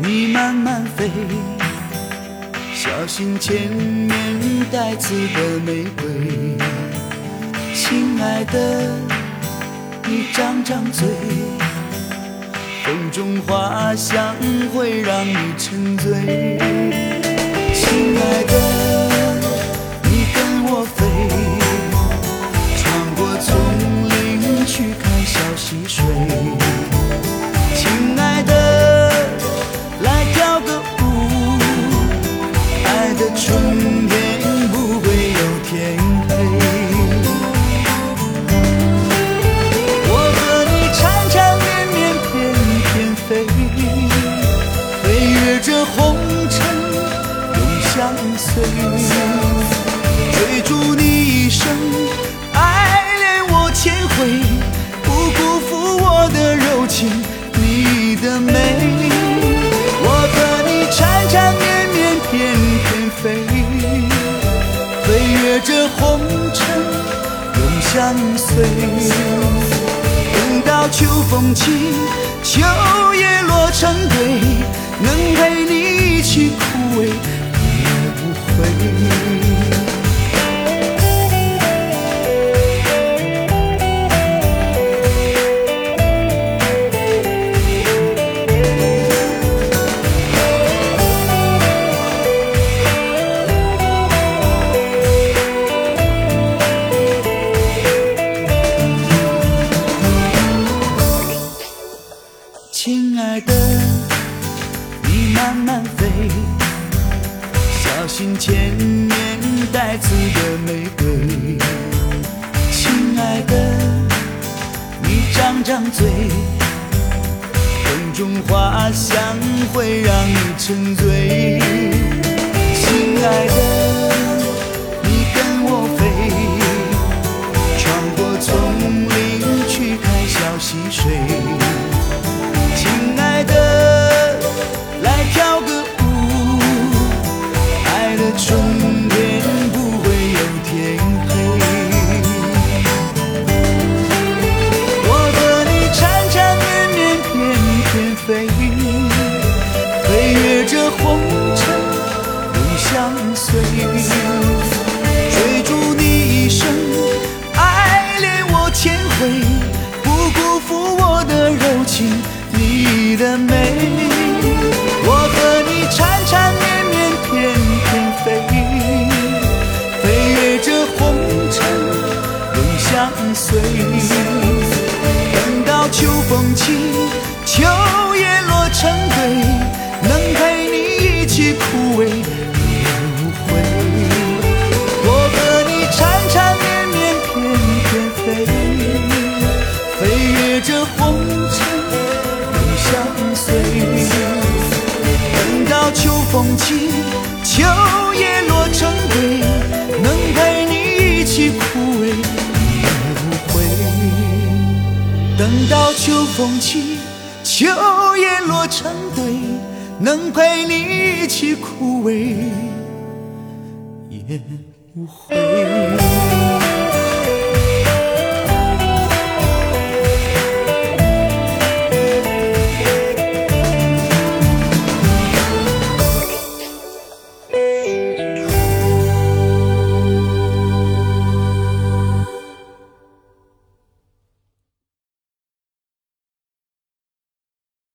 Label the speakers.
Speaker 1: 你慢慢飞，小心前面带刺的玫瑰。亲爱的，你张张嘴，风中花香会让你沉醉。亲爱的，你跟我飞，穿过丛林去看小溪水。追逐你一生，爱恋我千回，不辜负我的柔情。你的美，我和你缠缠绵绵，翩翩飞，飞越这红尘，永相随。等到秋风起，秋叶落成堆，能陪你一起亲爱的，你慢慢飞，小心前面带刺的玫瑰。亲爱的，你张张嘴，风中花香会让你沉醉。亲爱的，的春天不会有天黑。我和你缠缠绵绵，翩翩飞，飞越这红尘，永相随。追逐你一生，爱恋我千回，不辜负我的柔情。你的美，随。等到秋风起，秋叶落成堆，能陪你一起枯萎，也无悔。我和你缠缠绵绵，翩翩飞，飞越这红尘。相随，等到秋风起，秋叶落等到秋风起，秋叶落成堆，能陪你一起枯萎，也无悔。